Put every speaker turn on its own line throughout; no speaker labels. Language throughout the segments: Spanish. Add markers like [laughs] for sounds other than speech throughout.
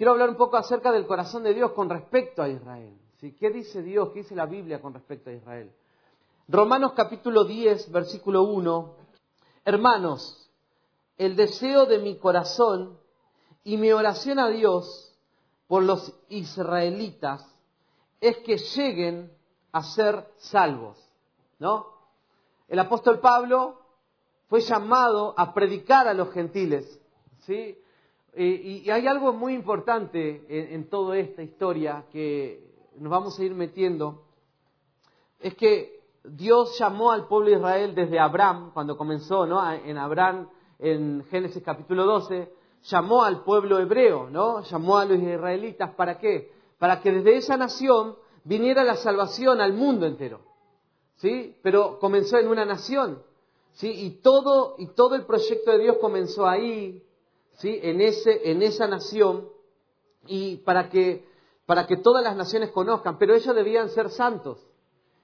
quiero hablar un poco acerca del corazón de Dios con respecto a Israel. ¿sí? ¿Qué dice Dios? ¿Qué dice la Biblia con respecto a Israel? Romanos capítulo 10, versículo 1. Hermanos, el deseo de mi corazón y mi oración a Dios por los israelitas es que lleguen a ser salvos, ¿no? El apóstol Pablo fue llamado a predicar a los gentiles, ¿sí? Y, hay algo muy importante en, en toda esta historia que nos vamos a ir metiendo, es que Dios llamó al pueblo de Israel desde Abraham, cuando comenzó, ¿no? En Abraham, en Génesis capítulo 12, llamó al pueblo hebreo, ¿no? Llamó a los israelitas, ¿para qué? Para que desde esa nación viniera la salvación al mundo entero. ¿Sí? Pero comenzó en una nación. ¿Sí? Y todo, y todo el proyecto de Dios comenzó ahí, ¿sí? En, ese, en esa nación, y para que, para que todas las naciones conozcan. Pero ellos debían ser santos.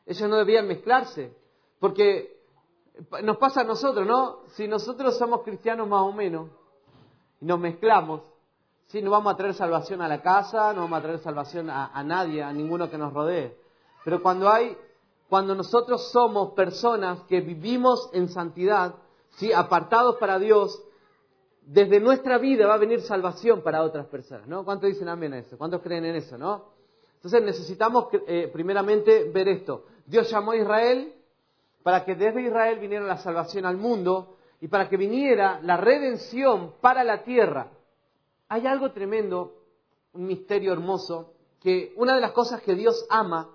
Ellos no debían mezclarse. Porque nos pasa a nosotros, ¿no? Si nosotros somos cristianos más o menos, y nos mezclamos, ¿sí? no vamos a traer salvación a la casa, no vamos a traer salvación a, nadie, a ninguno que nos rodee. Pero cuando hay, cuando nosotros somos personas que vivimos en santidad, ¿sí? apartados para Dios, desde nuestra vida va a venir salvación para otras personas, ¿no? ¿Cuántos dicen amén a eso? ¿Cuántos creen en eso, no? Entonces necesitamos eh, primeramente ver esto. Dios llamó a Israel para que desde Israel viniera la salvación al mundo, y para que viniera la redención para la tierra. Hay algo tremendo, un misterio hermoso, que una de las cosas que Dios ama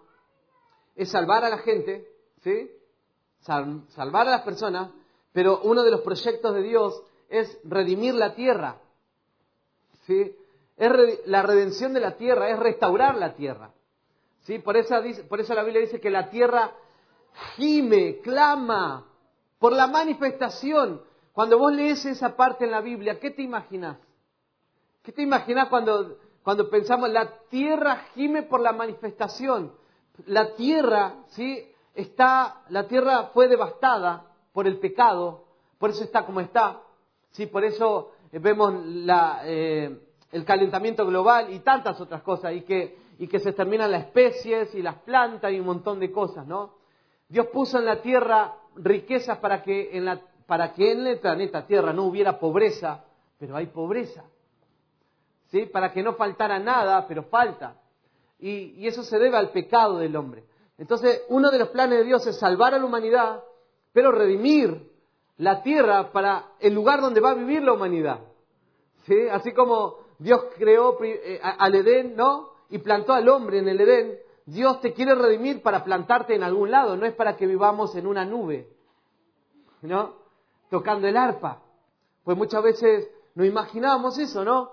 es salvar a la gente, ¿sí? salvar a las personas, pero uno de los proyectos de Dios es redimir la tierra. ¿sí? Es la redención de la tierra, es restaurar la tierra. ¿sí? Por, eso, por eso la Biblia dice que la tierra gime, clama por la manifestación. Cuando vos lees esa parte en la Biblia, ¿qué te imaginas? ¿Qué te imaginas cuando, cuando pensamos la tierra gime por la manifestación? La tierra, ¿sí? Está, la tierra fue devastada por el pecado, por eso está como está. ¿Sí? Por eso eh, vemos la, eh, el calentamiento global y tantas otras cosas, y que, y que se terminan las especies y las plantas y un montón de cosas, ¿no? Dios puso en la tierra riquezas para que en, la, para que en el planeta Tierra no hubiera pobreza, pero hay pobreza. ¿Sí? Para que no faltara nada, pero falta. Y, y eso se debe al pecado del hombre. Entonces, uno de los planes de Dios es salvar a la humanidad, pero redimir la tierra para el lugar donde va a vivir la humanidad. ¿Sí? Así como Dios creó eh, al Edén, ¿no? Y plantó al hombre en el Edén, Dios te quiere redimir para plantarte en algún lado, no es para que vivamos en una nube, ¿no? Tocando el arpa. Pues muchas veces no imaginábamos eso, ¿no?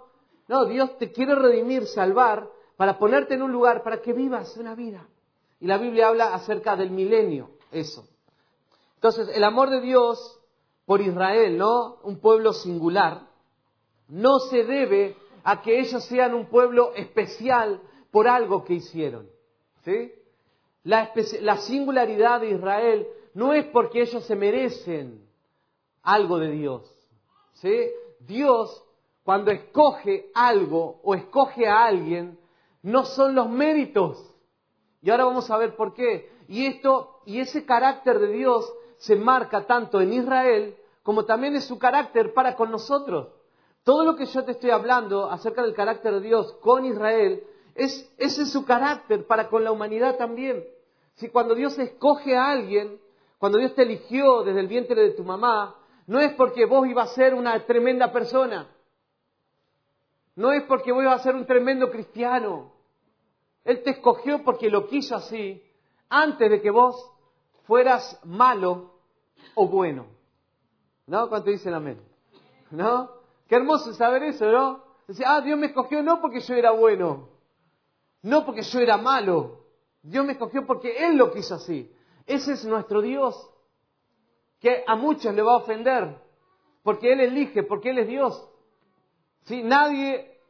No, Dios te quiere redimir, salvar, para ponerte en un lugar para que vivas una vida. Y la Biblia habla acerca del milenio, eso. Entonces, el amor de Dios por Israel, ¿no? Un pueblo singular, no se debe a que ellos sean un pueblo especial por algo que hicieron. La, singularidad de Israel no es porque ellos se merecen algo de Dios. Dios, cuando escoge algo o escoge a alguien, no son los méritos. Y ahora vamos a ver por qué. Y esto, y ese carácter de Dios se marca tanto en Israel como también en su carácter para con nosotros. Todo lo que yo te estoy hablando acerca del carácter de Dios con Israel es, ese es su carácter para con la humanidad también. Si cuando Dios escoge a alguien, cuando Dios te eligió desde el vientre de tu mamá, no es porque vos ibas a ser una tremenda persona. No es porque vos ibas a ser un tremendo cristiano. Él te escogió porque lo quiso así, antes de que vos fueras malo o bueno. ¿No? ¿Cuánto dicen amén? ¿No? Qué hermoso saber eso, ¿no? Decir, ah, Dios me escogió no porque yo era bueno. No porque yo era malo. Dios me escogió porque Él lo quiso así. Ese es nuestro Dios, que a muchos le va a ofender, porque Él elige, porque Él es Dios. Si Nadie,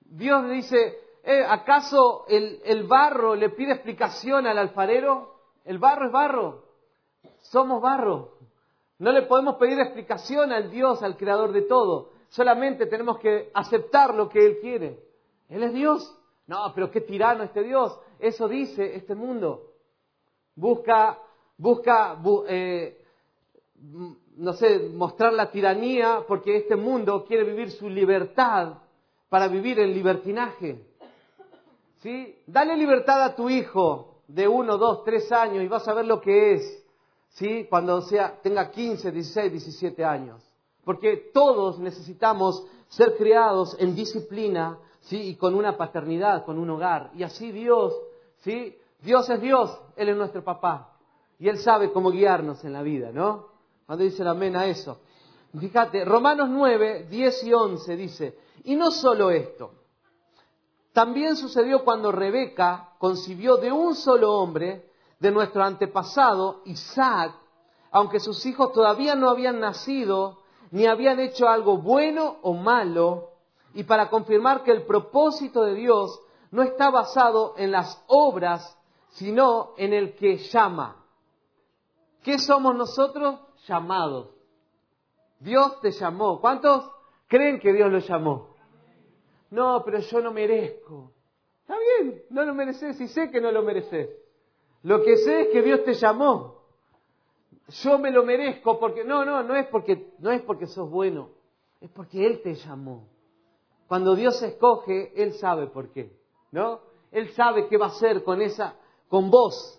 Dios dice, eh, ¿acaso el, el barro le pide explicación al alfarero? El barro es barro, somos barro. No le podemos pedir explicación al Dios, al creador de todo. Solamente tenemos que aceptar lo que Él quiere. Él es Dios. No, pero qué tirano este Dios. Eso dice este mundo. Busca, busca, eh, no sé, mostrar la tiranía porque este mundo quiere vivir su libertad para vivir el libertinaje. ¿Sí? Dale libertad a tu hijo de uno, dos, tres años y vas a ver lo que es, ¿sí? Cuando sea, tenga 15, 16, 17 años. Porque todos necesitamos ser criados en disciplina, ¿sí? Y con una paternidad, con un hogar. Y así Dios, ¿sí? Dios es Dios, Él es nuestro papá. Y Él sabe cómo guiarnos en la vida, ¿no? Cuando dice amén a eso. Fíjate, Romanos 9, 10 y 11 dice, y no solo esto, también sucedió cuando Rebeca concibió de un solo hombre, de nuestro antepasado, Isaac, aunque sus hijos todavía no habían nacido, ni habían hecho algo bueno o malo, y para confirmar que el propósito de Dios no está basado en las obras, sino en el que llama. ¿Qué somos nosotros? Llamados. Dios te llamó. ¿Cuántos creen que Dios lo llamó? No, pero yo no merezco. Está bien, no lo mereces y sé que no lo mereces. Lo que sé es que Dios te llamó. Yo me lo merezco porque no, no, no es porque no es porque sos bueno, es porque él te llamó. Cuando Dios escoge, él sabe por qué, ¿no? Él sabe qué va a hacer con esa con vos.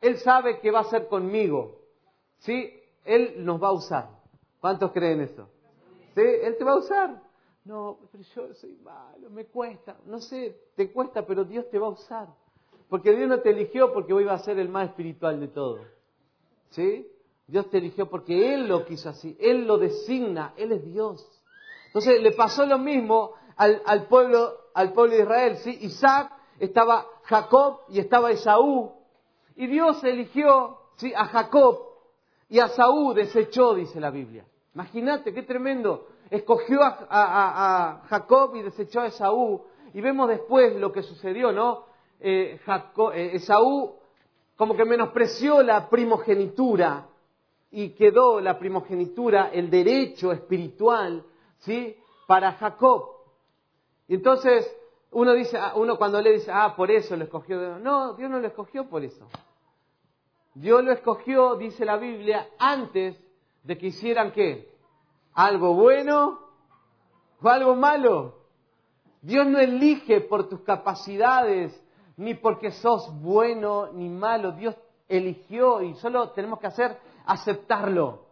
Él sabe qué va a hacer conmigo. ¿Sí? Él nos va a usar. ¿Cuántos creen eso? ¿Sí? Él te va a usar. No, pero yo soy malo, me cuesta. No sé, te cuesta, pero Dios te va a usar. Porque Dios no te eligió porque hoy va a ser el más espiritual de todos. ¿Sí? Dios te eligió porque Él lo quiso así. Él lo designa. Él es Dios. Entonces le pasó lo mismo al, al pueblo, al pueblo de Israel. ¿sí? Isaac, estaba Jacob y estaba Esaú. Y Dios eligió ¿sí? a Jacob y a Saúl desechó, dice la Biblia. Imagínate, qué tremendo escogió a, Jacob y desechó a Esaú. Y vemos después lo que sucedió, ¿no? Eh, eh, Esaú como que menospreció la primogenitura y quedó la primogenitura, el derecho espiritual, ¿sí? Para Jacob. Y entonces uno dice, ah, uno cuando le dice, ah, por eso lo escogió. No, Dios no lo escogió por eso. Dios lo escogió, dice la Biblia, antes de que hicieran qué? Algo bueno o algo malo. Dios no elige por tus capacidades, ni porque sos bueno ni malo. Dios eligió y solo tenemos que hacer aceptarlo.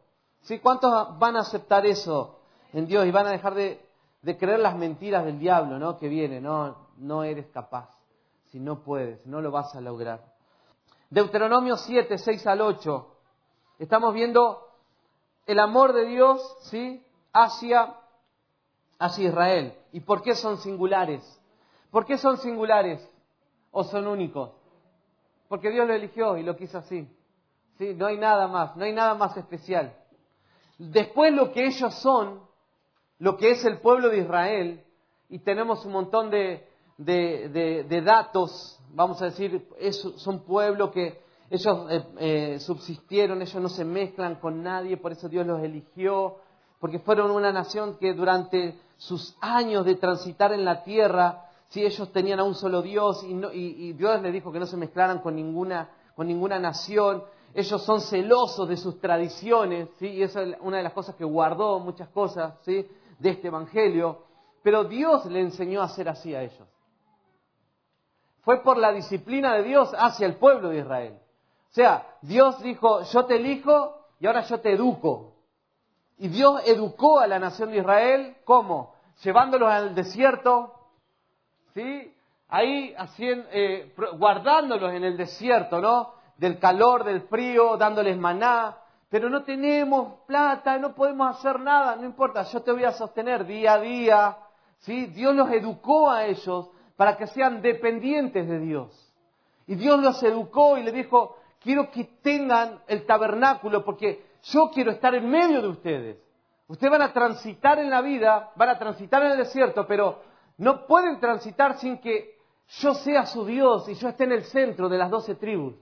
¿Sí? ¿Cuántos van a aceptar eso en Dios y van a dejar de, de creer las mentiras del diablo, ¿no? Que viene, no, no eres capaz. Si no puedes, no lo vas a lograr. Deuteronomio 7, 6 al 8. Estamos viendo el amor de Dios, ¿sí? Hacia, hacia Israel. ¿Y por qué son singulares? ¿Por qué son singulares o son únicos? Porque Dios lo eligió y lo quiso así. ¿Sí? No hay nada más, no hay nada más especial. Después lo que ellos son, lo que es el pueblo de Israel, y tenemos un montón de, de, de, datos, vamos a decir, es, son pueblo que ellos eh, eh, subsistieron, ellos no se mezclan con nadie, por eso Dios los eligió, porque fueron una nación que durante sus años de transitar en la tierra, si ellos tenían a un solo Dios y, Dios les dijo que no se mezclaran con ninguna, con ninguna nación, ellos son celosos de sus tradiciones, ¿sí? y esa es una de las cosas que guardó muchas cosas ¿sí? de este Evangelio, pero Dios le enseñó a ser así a ellos. Fue por la disciplina de Dios hacia el pueblo de Israel. O sea, Dios dijo, yo te elijo y ahora yo te educo. Y Dios educó a la nación de Israel, ¿cómo? Llevándolos al desierto, ¿sí? Ahí eh, guardándolos en el desierto, ¿no? Del calor, del frío, dándoles maná. Pero no tenemos plata, no podemos hacer nada, no importa, yo te voy a sostener día a día. ¿sí? Dios los educó a ellos para que sean dependientes de Dios. Y Dios los educó y le dijo, quiero que tengan el tabernáculo porque yo quiero estar en medio de ustedes. Ustedes van a transitar en la vida, van a transitar en el desierto, pero no pueden transitar sin que yo sea su Dios y yo esté en el centro de las doce tribus.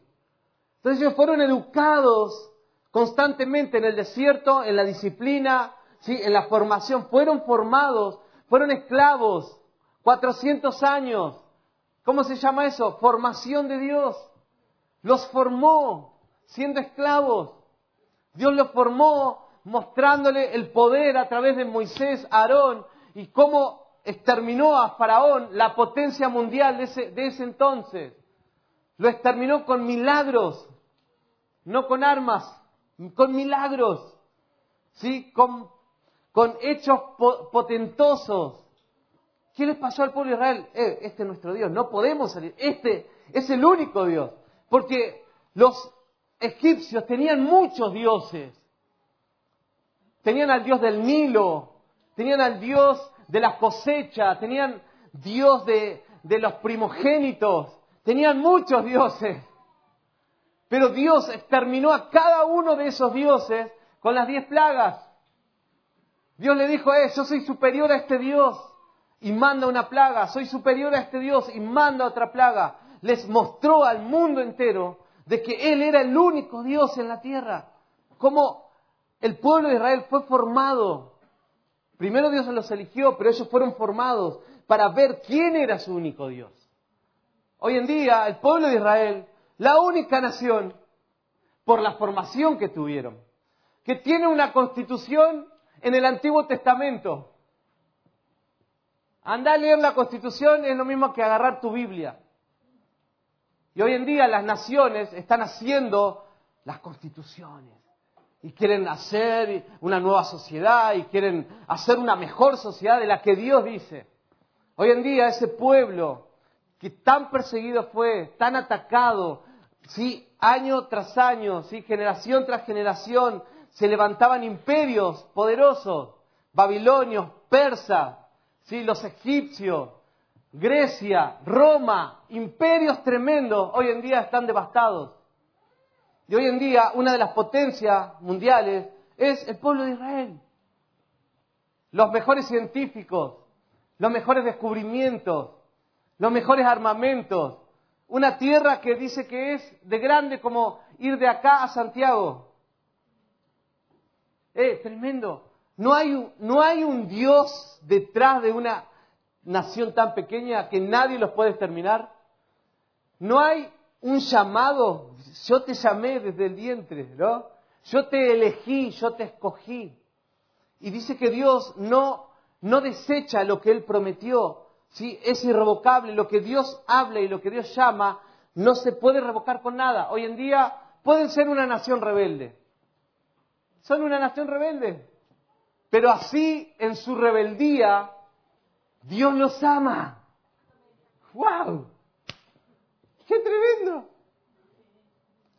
Entonces ellos fueron educados constantemente en el desierto, en la disciplina, ¿sí? en la formación, fueron formados, fueron esclavos 400 años. ¿Cómo se llama eso? Formación de Dios. Los formó siendo esclavos. Dios los formó mostrándole el poder a través de Moisés, Aarón, y cómo exterminó a Faraón, la potencia mundial de ese, de ese entonces. Lo exterminó con milagros, no con armas, con milagros, ¿sí? con, hechos potentosos. ¿Qué les pasó al pueblo de Israel? Eh, este es nuestro Dios, no podemos salir. Este es el único Dios. Porque los egipcios tenían muchos dioses. Tenían al Dios del Nilo, tenían al Dios de la cosecha, tenían Dios de, de los primogénitos, tenían muchos dioses. Pero Dios exterminó a cada uno de esos dioses con las diez plagas. Dios le dijo, eh, yo soy superior a este Dios y manda una plaga, soy superior a este Dios y manda otra plaga. Les mostró al mundo entero de que Él era el único Dios en la tierra. Como el pueblo de Israel fue formado. Primero Dios los eligió, pero ellos fueron formados para ver quién era su único Dios. Hoy en día, el pueblo de Israel, la única nación, por la formación que tuvieron, que tiene una constitución en el Antiguo Testamento. Andar a leer la constitución es lo mismo que agarrar tu Biblia. Y hoy en día las naciones están haciendo las constituciones y quieren hacer una nueva sociedad y quieren hacer una mejor sociedad de la que Dios dice. Hoy en día ese pueblo que tan perseguido fue, tan atacado, ¿sí? año tras año, ¿sí? generación tras generación, se levantaban imperios poderosos, babilonios, persas, ¿sí? los egipcios, Grecia, Roma, imperios tremendos, hoy en día están devastados. Y hoy en día una de las potencias mundiales es el pueblo de Israel. Los mejores científicos, los mejores descubrimientos, los mejores armamentos. Una tierra que dice que es de grande como ir de acá a Santiago. Eh, tremendo. No hay, no hay un Dios detrás de una nación tan pequeña que nadie los puede exterminar. No hay un llamado. Yo te llamé desde el vientre, ¿no? Yo te elegí, yo te escogí. Y dice que Dios no, no desecha lo que Él prometió. ¿sí? Es irrevocable. Lo que Dios habla y lo que Dios llama no se puede revocar con nada. Hoy en día pueden ser una nación rebelde. Son una nación rebelde. Pero así en su rebeldía, Dios los ama. ¡Wow! ¡Qué tremendo!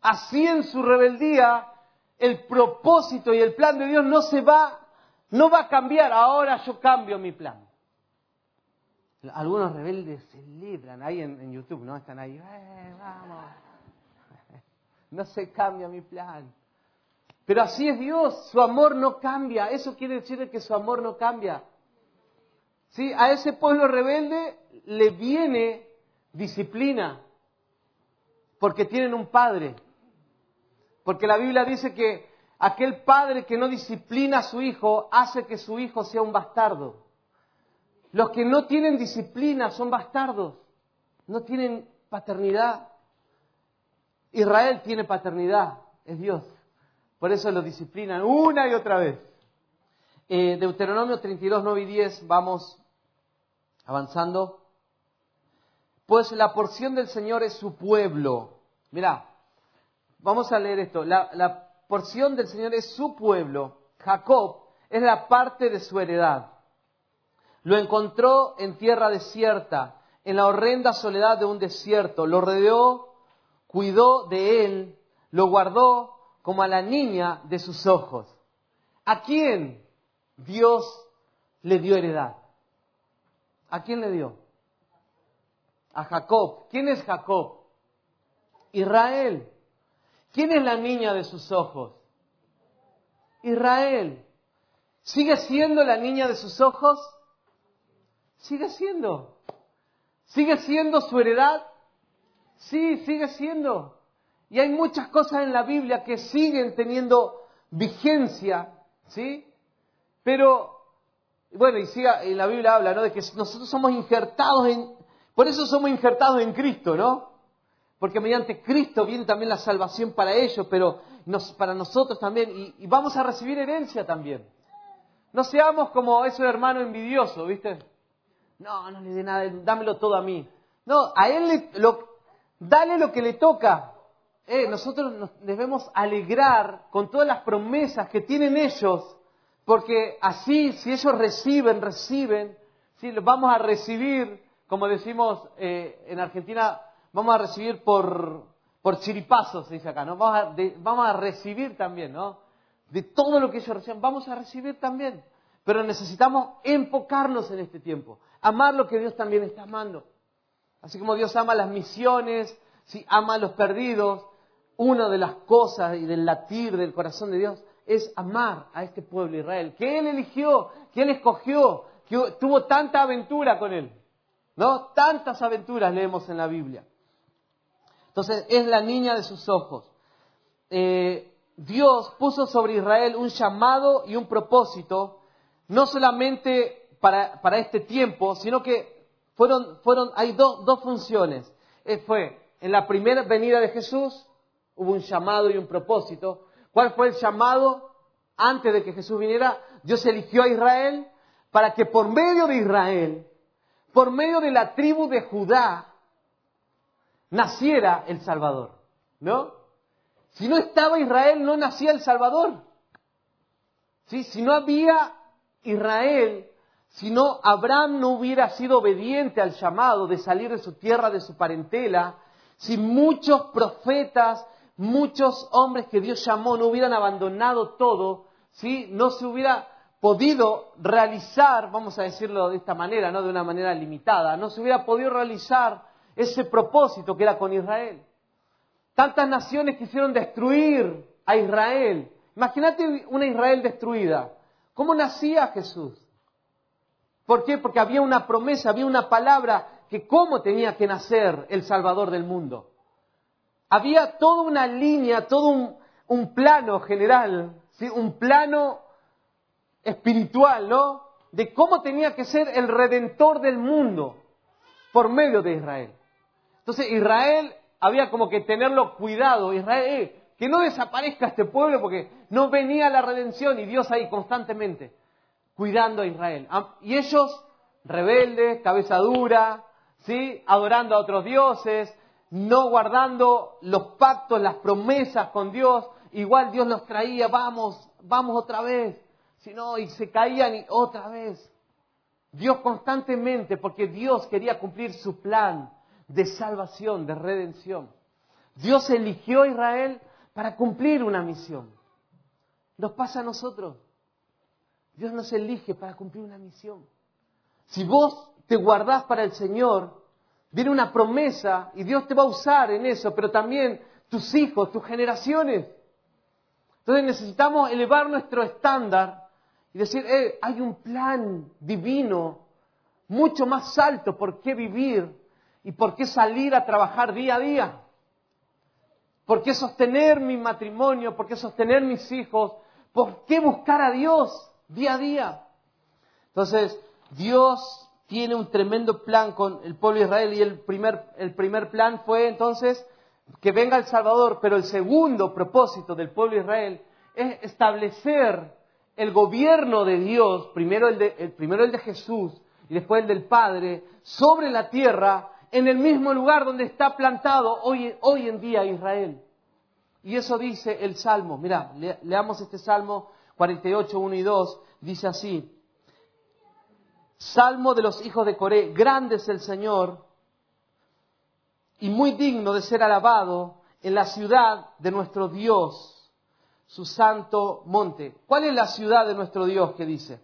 Así en su rebeldía, el propósito y el plan de Dios no se va, no va a cambiar. Ahora yo cambio mi plan. Algunos rebeldes celebran ahí en, YouTube, ¿no? Están ahí, eh, vamos. [laughs] No se cambia mi plan. Pero así es Dios, su amor no cambia. Eso quiere decir que su amor no cambia. ¿Sí? A ese pueblo rebelde le viene disciplina, porque tienen un padre. Porque la Biblia dice que aquel padre que no disciplina a su hijo hace que su hijo sea un bastardo. Los que no tienen disciplina son bastardos, no tienen paternidad. Israel tiene paternidad, es Dios. Por eso lo disciplinan una y otra vez. Eh, Deuteronomio 32, 9 y 10, vamos avanzando. Pues la porción del Señor es su pueblo. Mira, vamos a leer esto. La, la porción del Señor es su pueblo. Jacob es la parte de su heredad. Lo encontró en tierra desierta, en la horrenda soledad de un desierto. Lo rodeó, cuidó de él, lo guardó como a la niña de sus ojos. ¿A quién Dios le dio heredad? ¿A quién le dio? A Jacob. ¿Quién es Jacob? Israel. ¿Quién es la niña de sus ojos? Israel. ¿Sigue siendo la niña de sus ojos? Sigue siendo. ¿Sigue siendo su heredad? Sí, sigue siendo. Y hay muchas cosas en la Biblia que siguen teniendo vigencia, ¿sí? Pero bueno, y siga, en la Biblia habla, ¿no? De que nosotros somos injertados en, por eso somos injertados en Cristo, ¿no? Porque mediante Cristo viene también la salvación para ellos, pero para nosotros también, y, y, vamos a recibir herencia también. No seamos como ese hermano envidioso, ¿viste? No, no le dé nada, dámelo todo a mí. No, a él le, lo, dale lo que le toca. Eh, nosotros nos debemos alegrar con todas las promesas que tienen ellos, porque así, si ellos reciben, reciben, si vamos a recibir, como decimos eh, en Argentina, vamos a recibir por, por chiripazos, se dice acá, ¿no? Vamos a, vamos a recibir también, ¿no? De todo lo que ellos reciben, vamos a recibir también. Pero necesitamos enfocarnos en este tiempo, amar lo que Dios también está amando. Así como Dios ama las misiones, si ama a los perdidos, una de las cosas y del latir del corazón de Dios es amar a este pueblo Israel, que Él eligió, que Él escogió, que tuvo tanta aventura con Él. ¿No? Tantas aventuras leemos en la Biblia. Entonces, es la niña de sus ojos. Eh, Dios puso sobre Israel un llamado y un propósito, no solamente para, para este tiempo, sino que fueron, fueron, hay dos funciones. Eh, fue en la primera venida de Jesús, hubo un llamado y un propósito. ¿Cuál fue el llamado? Antes de que Jesús viniera, Dios eligió a Israel para que por medio de Israel, por medio de la tribu de Judá, naciera el Salvador. ¿No? Si no estaba Israel, no nacía el Salvador. ¿Sí? Si no había Israel, si no, Abraham no hubiera sido obediente al llamado de salir de su tierra, de su parentela, si muchos profetas, muchos hombres que Dios llamó no hubieran abandonado todo, si no se hubiera podido realizar, vamos a decirlo de esta manera, no de una manera limitada, no se hubiera podido realizar ese propósito que era con Israel. Tantas naciones quisieron destruir a Israel. Imagínate una Israel destruida. ¿Cómo nacía Jesús? ¿Por qué? Porque había una promesa, había una palabra que cómo tenía que nacer el Salvador del mundo. Había toda una línea, todo un, plano general, un plano espiritual, ¿no? De cómo tenía que ser el redentor del mundo por medio de Israel. Entonces Israel había como que tenerlo cuidado, Israel, eh, que no desaparezca este pueblo porque no venía la redención y Dios ahí constantemente cuidando a Israel. Y ellos, rebeldes, cabeza dura, ¿sí? adorando a otros dioses, no guardando los pactos, las promesas con Dios, igual Dios los traía, vamos, vamos otra vez, si no, y se caían y otra vez. Dios constantemente, porque Dios quería cumplir su plan de salvación, de redención. Dios eligió a Israel para cumplir una misión. Nos pasa a nosotros. Dios nos elige para cumplir una misión. Si vos te guardás para el Señor, viene una promesa y Dios te va a usar en eso, pero también tus hijos, tus generaciones. Entonces necesitamos elevar nuestro estándar y decir, eh, hay un plan divino mucho más alto por qué vivir y por qué salir a trabajar día a día. ¿Por qué sostener mi matrimonio? ¿Por qué sostener mis hijos? ¿Por qué buscar a Dios? día a día. Entonces, Dios tiene un tremendo plan con el pueblo de Israel y el primer, el primer plan fue entonces que venga el Salvador, pero el segundo propósito del pueblo de Israel es establecer el gobierno de Dios, primero el de, el, primero el de Jesús y después el del Padre, sobre la tierra, en el mismo lugar donde está plantado hoy, hoy en día Israel. Y eso dice el Salmo. Mira, leamos este Salmo 48, 1 y 2, dice así, Salmo de los hijos de Coré, grande es el Señor y muy digno de ser alabado en la ciudad de nuestro Dios, su santo monte. ¿Cuál es la ciudad de nuestro Dios que dice?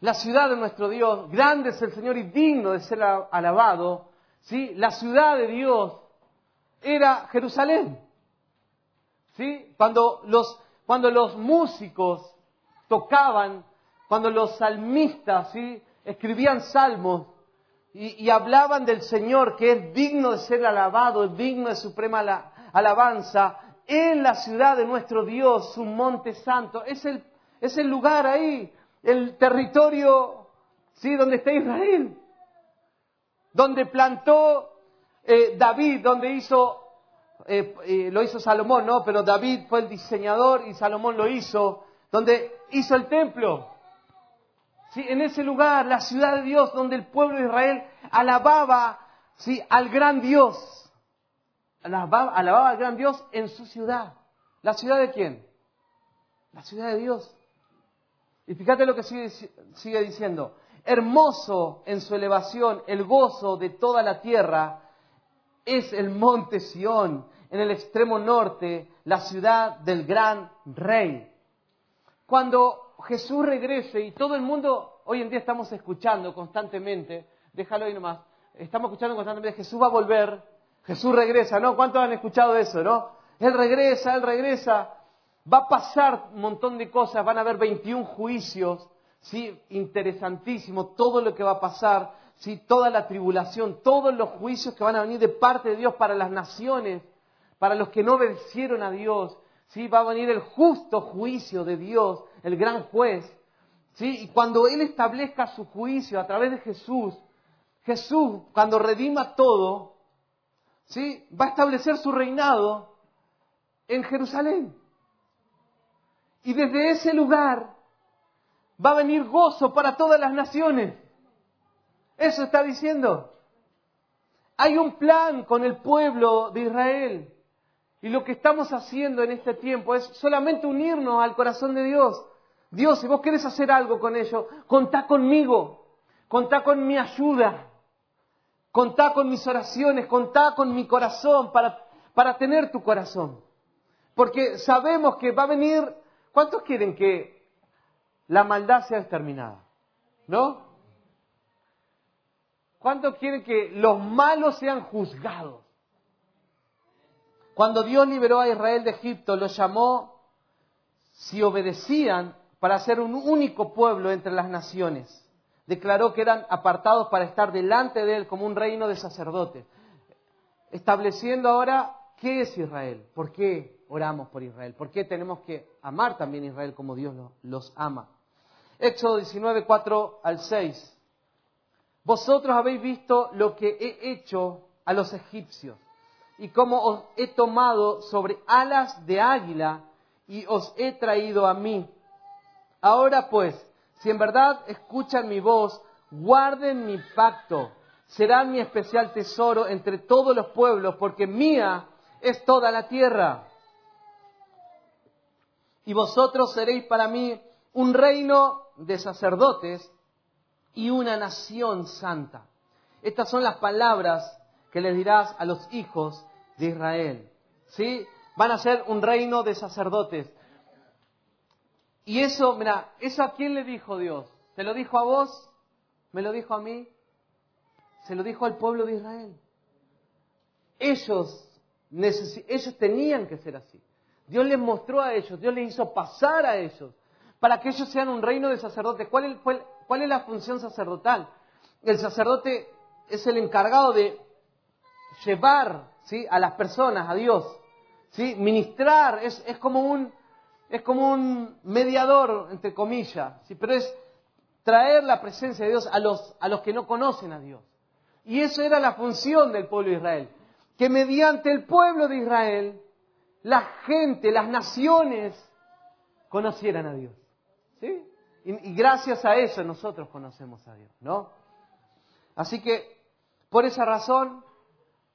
La ciudad de nuestro Dios, grande es el Señor y digno de ser alabado. ¿sí? La ciudad de Dios era Jerusalén. ¿sí? Cuando los cuando los músicos tocaban, cuando los salmistas escribían salmos y, hablaban del Señor que es digno de ser alabado, es digno de suprema alabanza, en la ciudad de nuestro Dios, su monte santo, es el, es el lugar ahí el territorio, ¿sí? Donde está Israel. Donde plantó eh, David, donde hizo, eh, eh, lo hizo Salomón, ¿no? Pero David fue el diseñador y Salomón lo hizo. Donde hizo el templo. ¿Sí? En ese lugar, la ciudad de Dios, donde el pueblo de Israel alababa ¿sí? al gran Dios. Alababa, al gran Dios en su ciudad. ¿La ciudad de quién? La ciudad de Dios. Y fíjate lo que sigue, sigue diciendo. Hermoso en su elevación, el gozo de toda la tierra es el monte Sión, en el extremo norte, la ciudad del gran rey. Cuando Jesús regrese y todo el mundo, hoy en día estamos escuchando constantemente, déjalo ahí nomás, estamos escuchando constantemente, Jesús va a volver, Jesús regresa, ¿no? ¿Cuántos han escuchado eso, no? Él regresa, Él regresa, va a pasar un montón de cosas, van a haber 21 juicios, ¿sí? Interesantísimo todo lo que va a pasar, ¿sí? Toda la tribulación, todos los juicios que van a venir de parte de Dios para las naciones, para los que no obedecieron a Dios, ¿sí? Va a venir el justo juicio de Dios, el gran juez, ¿sí? Y cuando Él establezca su juicio a través de Jesús, Jesús, cuando redima todo, ¿sí? Va a establecer su reinado en Jerusalén. Y desde ese lugar va a venir gozo para todas las naciones. Eso está diciendo. Hay un plan con el pueblo de Israel. Y lo que estamos haciendo en este tiempo es solamente unirnos al corazón de Dios. Dios, si vos querés hacer algo con ello, contá conmigo, contá con mi ayuda, contá con mis oraciones, contá con mi corazón para, para tener tu corazón. Porque sabemos que va a venir ¿Cuántos quieren que la maldad sea exterminada? ¿No? ¿Cuántos quieren que los malos sean juzgados? Cuando Dios liberó a Israel de Egipto, los llamó, si obedecían, para ser un único pueblo entre las naciones. Declaró que eran apartados para estar delante de Él como un reino de sacerdotes. Estableciendo ahora qué es Israel, por qué oramos por Israel? ¿Por qué tenemos que amar también a Israel como Dios los ama? Éxodo 19, 4 al 6. Vosotros habéis visto lo que he hecho a los egipcios y cómo os he tomado sobre alas de águila y os he traído a mí. Ahora pues, si en verdad escuchan mi voz, guarden mi pacto, será mi especial tesoro entre todos los pueblos, porque mía es toda la tierra y vosotros seréis para mí un reino de sacerdotes y una nación santa. Estas son las palabras que les dirás a los hijos de Israel. ¿Sí? Van a ser un reino de sacerdotes. Y eso, mira, ¿eso a quién le dijo Dios? ¿Te lo dijo a vos? ¿Me lo dijo a mí? Se lo dijo al pueblo de Israel. Ellos, ellos tenían que ser así. Dios les mostró a ellos, Dios les hizo pasar a ellos, para que ellos sean un reino de sacerdotes. ¿Cuál es, cuál es la función sacerdotal? El sacerdote es el encargado de llevar a las personas a Dios, ¿sí? ministrar, es, es, como un, es como un mediador, entre comillas, ¿sí? pero es traer la presencia de Dios a los, a los que no conocen a Dios. Y eso era la función del pueblo de Israel, que mediante el pueblo de Israel la gente, las naciones conocieran a Dios. ¿Sí? Y, gracias a eso nosotros conocemos a Dios, ¿no? Así que, por esa razón,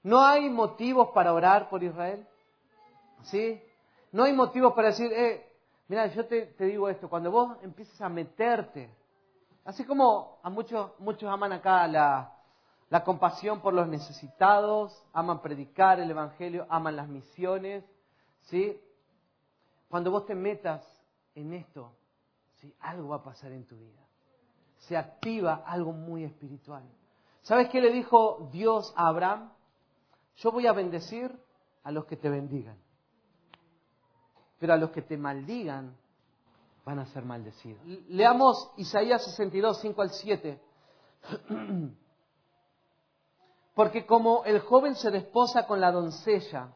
no hay motivos para orar por Israel. ¿Sí? No hay motivos para decir, eh, mira, yo te, digo esto, cuando vos empieces a meterte, así como a muchos, muchos aman acá la, la compasión por los necesitados, aman predicar el Evangelio, aman las misiones, ¿sí? Cuando vos te metas en esto, ¿sí? algo va a pasar en tu vida. Se activa algo muy espiritual. ¿Sabes qué le dijo Dios a Abraham? Yo voy a bendecir a los que te bendigan. Pero a los que te maldigan van a ser maldecidos. Leamos Isaías 62, 5 al 7. [clears throat] Porque como el joven se desposa con la doncella,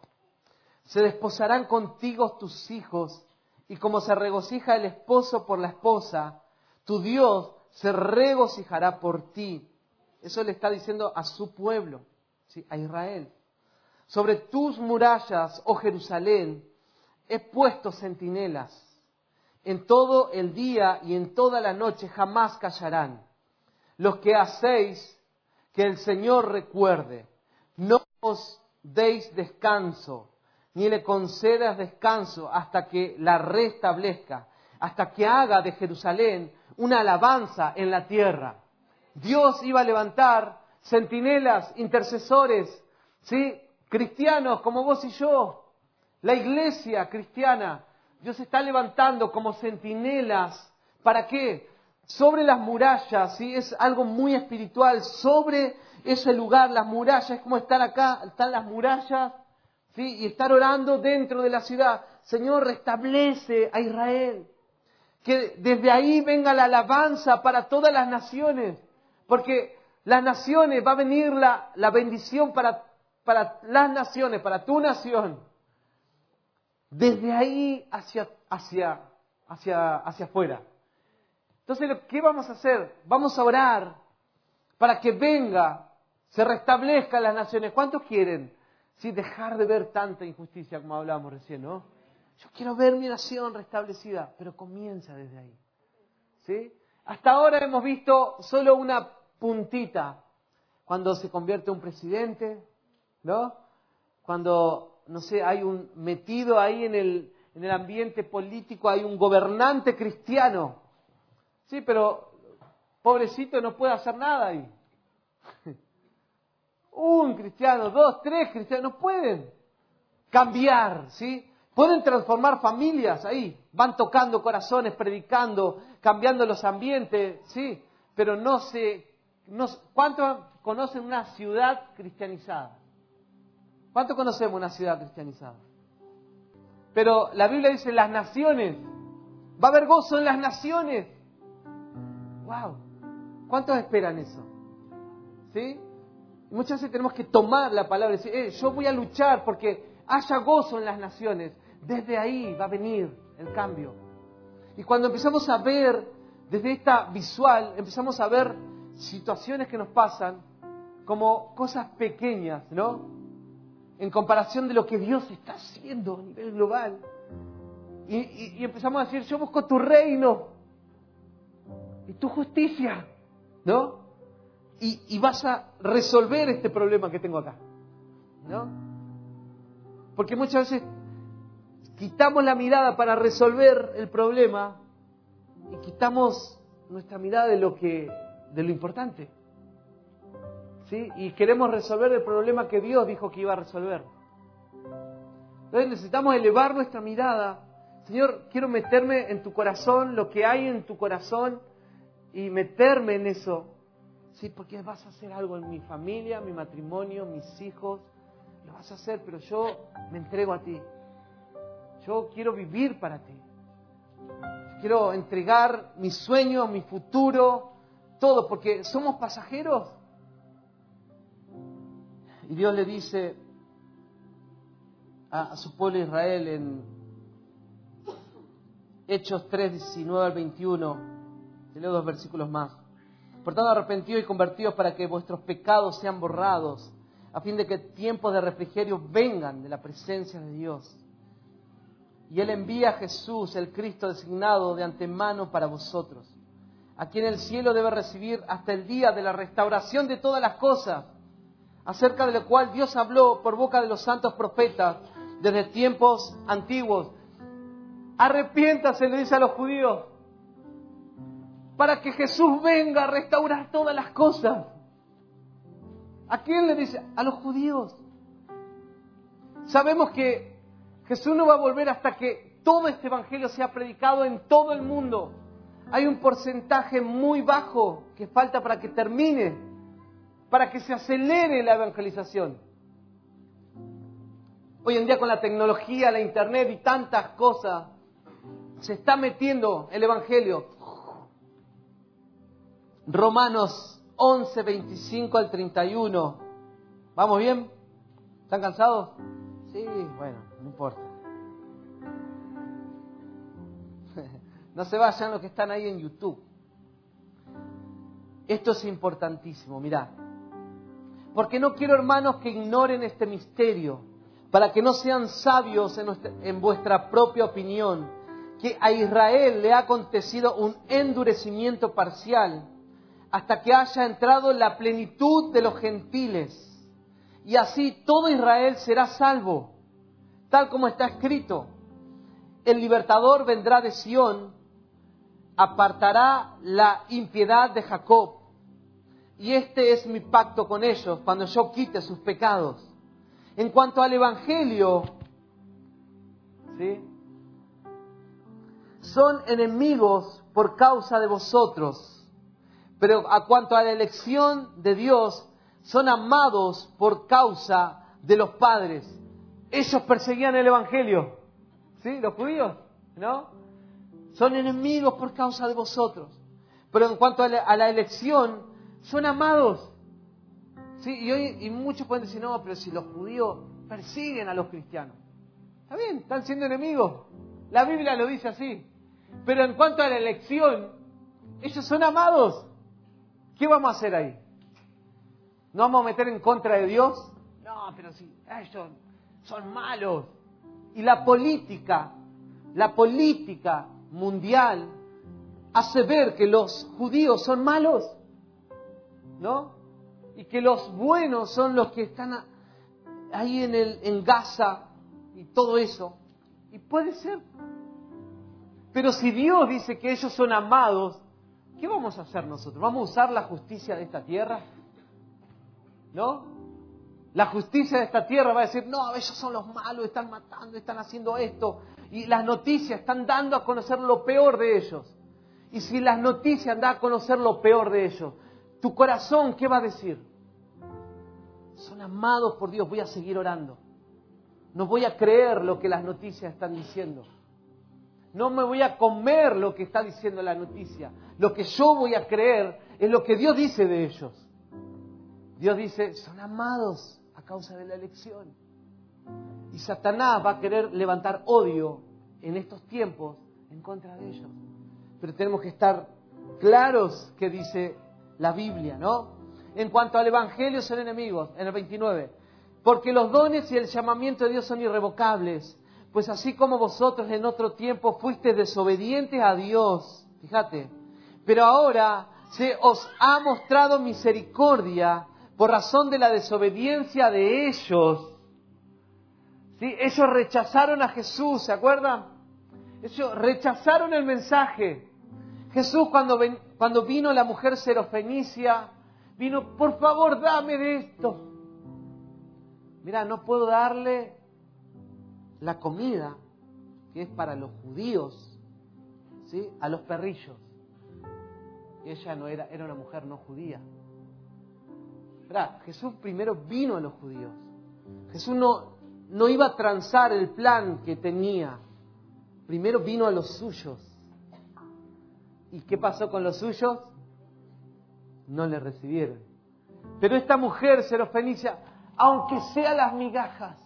se desposarán contigo tus hijos, y como se regocija el esposo por la esposa, tu Dios se regocijará por ti. Eso le está diciendo a su pueblo, a Israel. Sobre tus murallas, oh Jerusalén, he puesto centinelas. En todo el día y en toda la noche jamás callarán. Los que hacéis que el Señor recuerde, no os deis descanso, ni le concedas descanso hasta que la restablezca, hasta que haga de Jerusalén una alabanza en la tierra. Dios iba a levantar centinelas, intercesores, ¿sí? Cristianos como vos y yo, la iglesia cristiana. Dios está levantando como centinelas. ¿Para qué? Sobre las murallas, ¿sí? es algo muy espiritual, sobre ese lugar, las murallas, es como estar acá, están las murallas, ¿sí? y estar orando dentro de la ciudad. Señor, restablece a Israel. Que desde ahí venga la alabanza para todas las naciones, porque las naciones va a venir la, la bendición para, para las naciones, para tu nación. Desde ahí hacia, hacia, hacia, hacia afuera. Entonces, ¿qué vamos a hacer? Vamos a orar para que venga, se restablezca las naciones. ¿Cuántos quieren? Sí, dejar de ver tanta injusticia como hablábamos recién, ¿no? Yo quiero ver mi nación restablecida, pero comienza desde ahí. ¿Sí? Hasta ahora hemos visto solo una puntita. Cuando se convierte un presidente, ¿no? Cuando, no sé, hay un metido ahí en el, en el ambiente político, hay un gobernante cristiano. Sí, pero pobrecito no puede hacer nada ahí. [laughs] Un cristiano, dos, tres cristianos, no pueden cambiar, ¿sí? Pueden transformar familias ahí, van tocando corazones, predicando, cambiando los ambientes, sí, pero no se... No, ¿Cuántos conocen una ciudad cristianizada? ¿Cuántos conocemos una ciudad cristianizada? Pero la Biblia dice las naciones, va a haber gozo en las naciones. ¡Wow! ¿Cuántos esperan eso? ¿Sí? Muchas veces tenemos que tomar la palabra y decir, eh, yo voy a luchar porque haya gozo en las naciones. Desde ahí va a venir el cambio. Y cuando empezamos a ver desde esta visual, empezamos a ver situaciones que nos pasan como cosas pequeñas, ¿no? En comparación de lo que Dios está haciendo a nivel global. Y, empezamos a decir, yo busco tu reino y tu justicia, ¿no? Y, y vas a resolver este problema que tengo acá, ¿no? Porque muchas veces quitamos la mirada para resolver el problema y quitamos nuestra mirada de lo que de lo importante. Y queremos resolver el problema que Dios dijo que iba a resolver. Entonces necesitamos elevar nuestra mirada. Señor, quiero meterme en tu corazón, lo que hay en tu corazón, y meterme en eso. Sí, porque vas a hacer algo en mi familia, mi matrimonio, mis hijos. Lo vas a hacer, pero yo me entrego a ti. Yo quiero vivir para ti. Quiero entregar mis sueños, mi futuro, todo, porque somos pasajeros. Y Dios le dice a, su pueblo Israel en Hechos 3, 19 al 21, te leo dos versículos más. Por tanto, arrepentidos y convertidos para que vuestros pecados sean borrados, a fin de que tiempos de refrigerio vengan de la presencia de Dios y Él envía a Jesús, el Cristo designado de antemano para vosotros, a quien el cielo debe recibir hasta el día de la restauración de todas las cosas, acerca de lo cual Dios habló por boca de los santos profetas desde tiempos antiguos. Arrepiéntase, le dice a los judíos, para que Jesús venga a restaurar todas las cosas. ¿A quién le dice? A los judíos. Sabemos que Jesús no va a volver hasta que todo este Evangelio sea predicado en todo el mundo. Hay un porcentaje muy bajo que falta para que termine, para que se acelere la evangelización. Hoy en día con la tecnología, la internet y tantas cosas, se está metiendo el Evangelio. Romanos 11, 25 al 31. ¿Vamos bien? ¿Están cansados? Sí, bueno no importa. [laughs] No se vayan los que están ahí en YouTube. Esto es importantísimo, mirá. Porque no quiero, hermanos, que ignoren este misterio, para que no sean sabios en, en vuestra propia opinión, que a Israel le ha acontecido un endurecimiento parcial hasta que haya entrado la plenitud de los gentiles. Y así todo Israel será salvo, tal como está escrito. El libertador vendrá de Sión, apartará la impiedad de Jacob. Y este es mi pacto con ellos cuando yo quite sus pecados. En cuanto al Evangelio, ¿sí? son enemigos por causa de vosotros pero a cuanto a la elección de Dios, son amados por causa de los padres. Ellos perseguían el Evangelio. ¿Sí? Los judíos, ¿no? Son enemigos por causa de vosotros. Pero en cuanto a la, elección, son amados. ¿Sí? Y, hoy, y muchos pueden decir, no, pero si los judíos persiguen a los cristianos. Está bien, están siendo enemigos. La Biblia lo dice así. Pero en cuanto a la elección, ellos son amados. ¿Qué vamos a hacer ahí? ¿No vamos a meter en contra de Dios? No, pero sí, ellos son malos. Y la política, la política mundial hace ver que los judíos son malos, ¿no? Y que los buenos son los que están ahí en, el, Gaza y todo eso. Y puede ser. Pero si Dios dice que ellos son amados, ¿qué vamos a hacer nosotros? ¿Vamos a usar la justicia de esta tierra? ¿No? La justicia de esta tierra va a decir, no, ellos son los malos, están matando, están haciendo esto. Y las noticias están dando a conocer lo peor de ellos. Y si las noticias dan a conocer lo peor de ellos, tu corazón, ¿qué va a decir? Son amados por Dios, voy a seguir orando. No voy a creer lo que las noticias están diciendo. No me voy a comer lo que está diciendo la noticia. Lo que yo voy a creer es lo que Dios dice de ellos. Dios dice, son amados a causa de la elección. Y Satanás va a querer levantar odio en estos tiempos en contra de ellos. Pero tenemos que estar claros que dice la Biblia, ¿no? En cuanto al Evangelio son enemigos, en el 29. Porque los dones y el llamamiento de Dios son irrevocables pues así como vosotros en otro tiempo fuiste desobedientes a Dios, fíjate, pero ahora se os ha mostrado misericordia por razón de la desobediencia de ellos. ¿Sí? Ellos rechazaron a Jesús, ¿se acuerdan? Ellos rechazaron el mensaje. Jesús cuando, cuando vino la mujer serofenicia, vino, por favor, dame de esto. Mira, no puedo darle la comida que es para los judíos, ¿sí? a los perrillos. Ella no era, era una mujer no judía. Jesús primero vino a los judíos. Jesús no, no iba a transar el plan que tenía. Primero vino a los suyos. ¿Y qué pasó con los suyos? No le recibieron. Pero esta mujer serofenicia, aunque sea las migajas,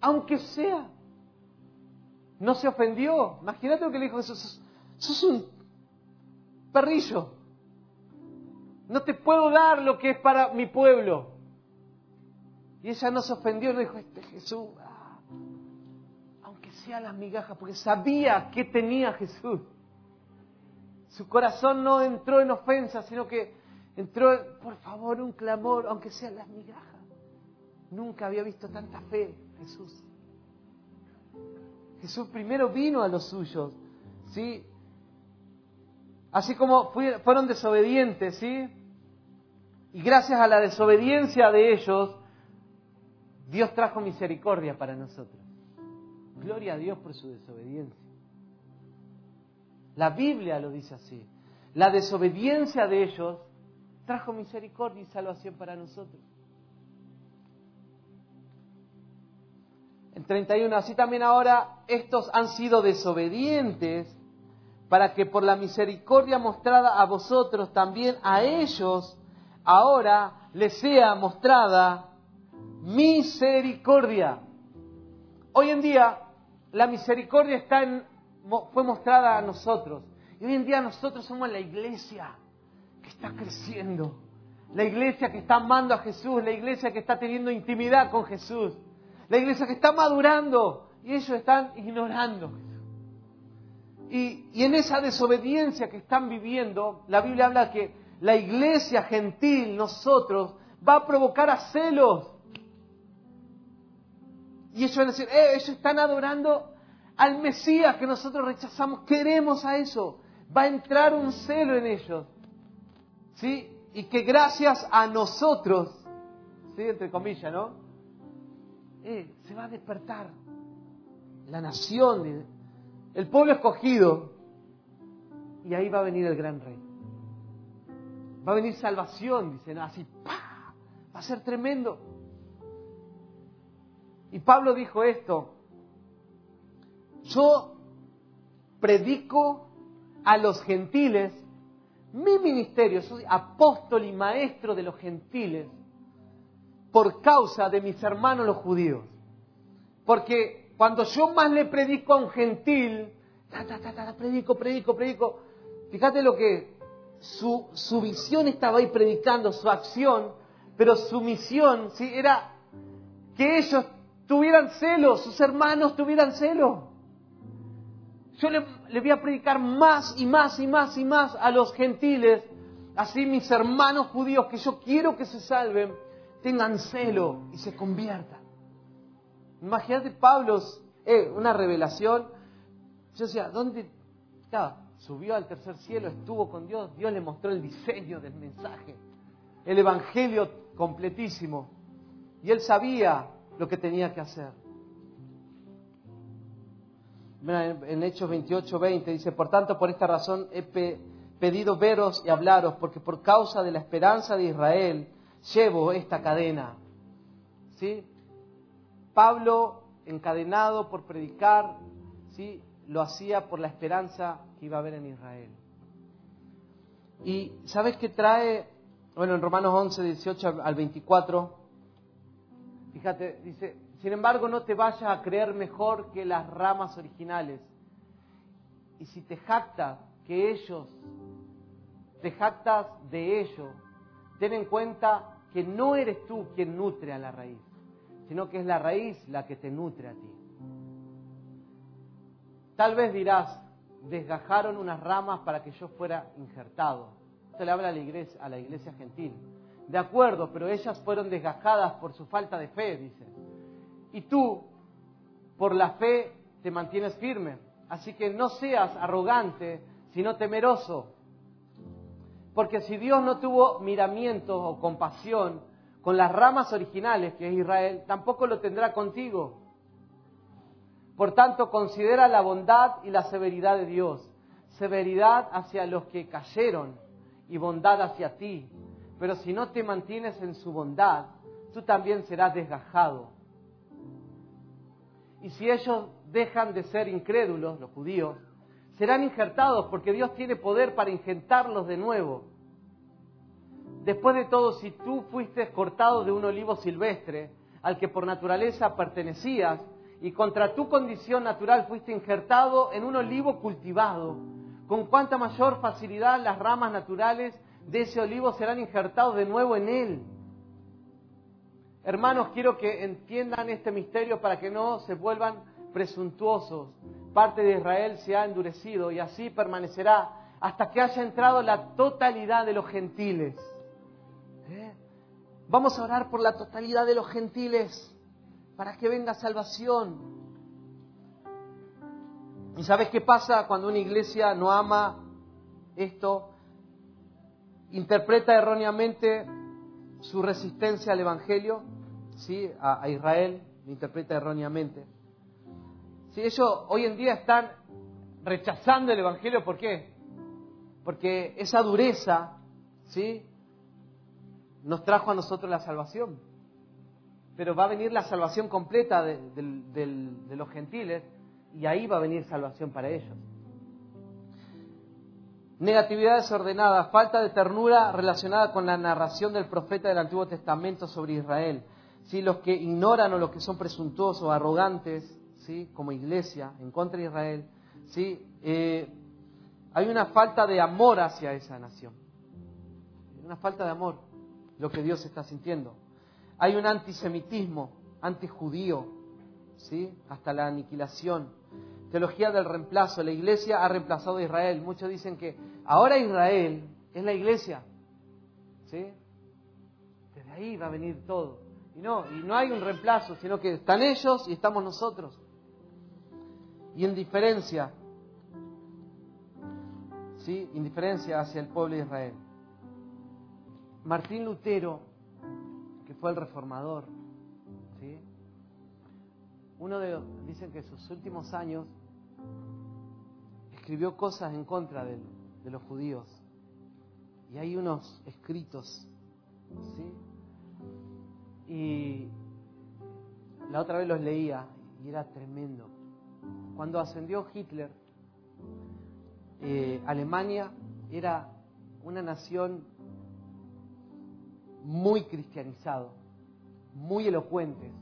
aunque sea. No se ofendió. Imagínate lo que le dijo Jesús. Sos un perrillo. No te puedo dar lo que es para mi pueblo. Y ella no se ofendió, no dijo, este Jesús, ah, aunque sea las migajas, porque sabía que tenía Jesús. Su corazón no entró en ofensa, sino que entró, por favor, un clamor, aunque sean las migajas. Nunca había visto tanta fe Jesús. Jesús primero vino a los suyos, ¿sí? Así como fueron desobedientes, ¿sí? Y gracias a la desobediencia de ellos, Dios trajo misericordia para nosotros. Gloria a Dios por su desobediencia. La Biblia lo dice así. La desobediencia de ellos trajo misericordia y salvación para nosotros. En 31, así también ahora estos han sido desobedientes para que por la misericordia mostrada a vosotros, también a ellos, ahora les sea mostrada misericordia. Hoy en día la misericordia está en, fue mostrada a nosotros. Y hoy en día nosotros somos la iglesia. está creciendo. La iglesia que está amando a Jesús, la iglesia que está teniendo intimidad con Jesús, la iglesia que está madurando y ellos están ignorando. Y, y en esa desobediencia que están viviendo, la Biblia habla que la iglesia gentil, nosotros, va a provocar a celos. Y ellos van a decir, eh, ellos están adorando al Mesías que nosotros rechazamos, queremos a eso. Va a entrar un celo en ellos. ¿Sí? Y que gracias a nosotros, ¿sí? Entre comillas, ¿no? Eh, se va a despertar la nación, el pueblo escogido. Y ahí va a venir el gran rey. Va a venir salvación, dicen, así, ¡pah! va a ser tremendo. Y Pablo dijo esto, yo predico a los gentiles, mi ministerio, soy apóstol y maestro de los gentiles, por causa de mis hermanos los judíos. Porque cuando yo más le predico a un gentil, predico, predico, predico, fíjate lo que su, su visión estaba ahí predicando, su acción, pero su misión ¿sí? era que ellos tuvieran celo, sus hermanos tuvieran celo. Yo le, voy a predicar más y más y más y más a los gentiles, así mis hermanos judíos que yo quiero que se salven, tengan celo y se conviertan. Imagínate Pablo, eh, una revelación. Yo decía, ¿dónde? Subió al tercer cielo, estuvo con Dios, Dios le mostró el diseño del mensaje, el evangelio completísimo. Y él sabía lo que tenía que hacer. En Hechos 28, 20 dice, por tanto, por esta razón he pedido veros y hablaros, porque por causa de la esperanza de Israel llevo esta cadena. ¿Sí? Pablo, encadenado por predicar, ¿sí? lo hacía por la esperanza que iba a haber en Israel. Y ¿sabes qué trae? Bueno, en Romanos 11, 18 al 24, fíjate, dice, sin embargo no te vayas a creer mejor que las ramas originales. Y si te jactas que ellos, te jactas de ellos, ten en cuenta que no eres tú quien nutre a la raíz, sino que es la raíz la que te nutre a ti. Tal vez dirás, desgajaron unas ramas para que yo fuera injertado. Esto le habla a la iglesia, a la iglesia gentil. De acuerdo, pero ellas fueron desgajadas por su falta de fe, dice. Y tú, por la fe, te mantienes firme. Así que no seas arrogante, sino temeroso. Porque si Dios no tuvo miramiento o compasión con las ramas originales, que es Israel, tampoco lo tendrá contigo. Por tanto, considera la bondad y la severidad de Dios. Severidad hacia los que cayeron y bondad hacia ti. Pero si no te mantienes en su bondad, tú también serás desgajado. Y si ellos dejan de ser incrédulos, los judíos, serán injertados porque Dios tiene poder para injertarlos de nuevo. Después de todo, si tú fuiste cortado de un olivo silvestre al que por naturaleza pertenecías, y contra tu condición natural fuiste injertado en un olivo cultivado, con cuánta mayor facilidad las ramas naturales de ese olivo serán injertados de nuevo en él. Hermanos, quiero que entiendan este misterio para que no se vuelvan presuntuosos. Parte de Israel se ha endurecido y así permanecerá hasta que haya entrado la totalidad de los gentiles. ¿Eh? Vamos a orar por la totalidad de los gentiles para que venga salvación. ¿Y sabes qué pasa cuando una iglesia no ama esto? Interpreta erróneamente su resistencia al Evangelio, ¿sí? a, Israel, interpreta erróneamente. Si ellos hoy en día están rechazando el Evangelio, ¿por qué? Porque esa dureza ¿sí? nos trajo a nosotros la salvación pero va a venir la salvación completa de, los gentiles y ahí va a venir salvación para ellos. Negatividad desordenada, falta de ternura relacionada con la narración del profeta del Antiguo Testamento sobre Israel. ¿Sí? Los que ignoran o los que son presuntuosos o arrogantes, ¿sí? como iglesia, en contra de Israel, ¿sí? Eh, hay una falta de amor hacia esa nación. una falta de amor, lo que Dios está sintiendo. Hay un antisemitismo, antijudío, ¿sí? hasta la aniquilación. Teología del reemplazo. La iglesia ha reemplazado a Israel. Muchos dicen que ahora Israel es la iglesia. ¿sí? Desde ahí va a venir todo. Y no, y no hay un reemplazo, sino que están ellos y estamos nosotros. Y indiferencia, ¿sí? Indiferencia hacia el pueblo de Israel. Martín Lutero, que fue el reformador, ¿sí? Uno de, dicen que sus últimos años escribió cosas en contra de, los judíos. Y hay unos escritos. Y la otra vez los leía y era tremendo. Cuando ascendió Hitler, eh, Alemania era una nación muy cristianizado, muy elocuentes,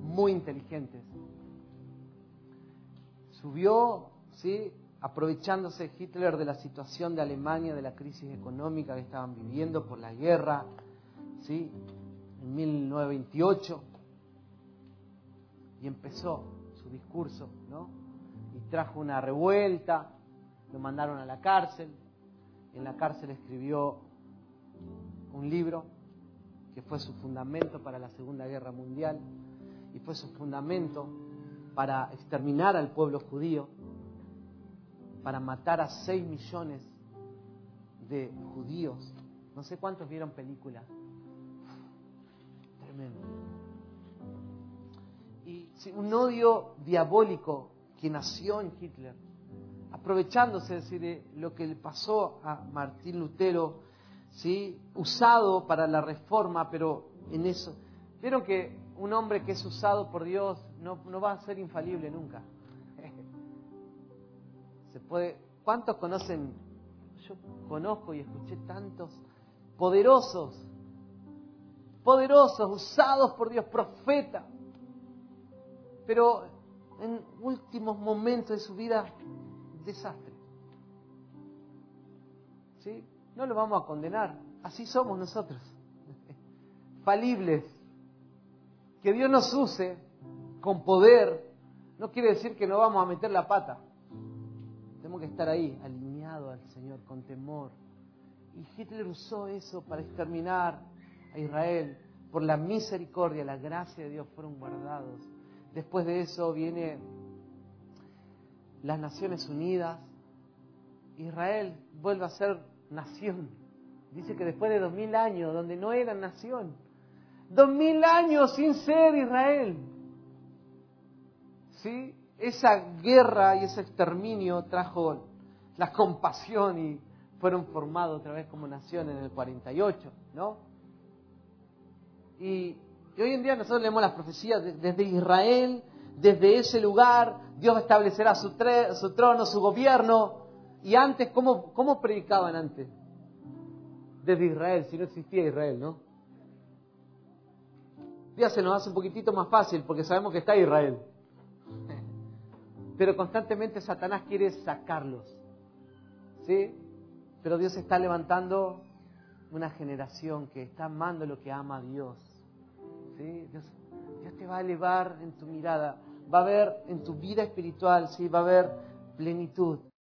muy inteligentes. Subió, ¿sí? aprovechándose Hitler de la situación de Alemania, de la crisis económica que estaban viviendo por la guerra, ¿sí? en 1928 y empezó su discurso, ¿no? Y trajo una revuelta, lo mandaron a la cárcel, en la cárcel escribió un libro que fue su fundamento para la Segunda Guerra Mundial y fue su fundamento para exterminar al pueblo judío, para matar a 6 millones de judíos. No sé cuántos vieron películas y un odio diabólico que nació en Hitler, aprovechándose de lo que le pasó a Martín Lutero, ¿sí? usado para la reforma, pero en eso. Vieron que un hombre que es usado por Dios no, no va a ser infalible nunca. [laughs] ¿Cuántos conocen? Yo conozco y escuché tantos poderosos poderosos, usados por Dios, profetas. Pero en últimos momentos de su vida, desastre. ¿Sí? No lo vamos a condenar. Así somos nosotros. [laughs] Falibles. Que Dios nos use con poder no quiere decir que no vamos a meter la pata. Tenemos que estar ahí, alineados al Señor, con temor. Y Hitler usó eso para exterminar a Israel, por la misericordia, la gracia de Dios fueron guardados. Después de eso viene las Naciones Unidas. Israel vuelve a ser nación. Dice que después de dos mil años, donde no era nación, dos mil años sin ser Israel. ¿Sí? Esa guerra y ese exterminio trajo la compasión y fueron formados otra vez como nación en el 48, ¿no? Y, hoy en día nosotros leemos las profecías desde Israel, desde ese lugar, Dios establecerá su, trono, su gobierno. Y antes, ¿cómo, ¿cómo predicaban antes? Desde Israel, si no existía Israel, ¿no? Día se nos hace un poquitito más fácil porque sabemos que está Israel. Pero constantemente Satanás quiere sacarlos. ¿Sí? Pero Dios está levantando una generación que está amando lo que ama Dios. Dios, te va a elevar en tu mirada, va a haber en tu vida espiritual, ¿sí? va a haber plenitud.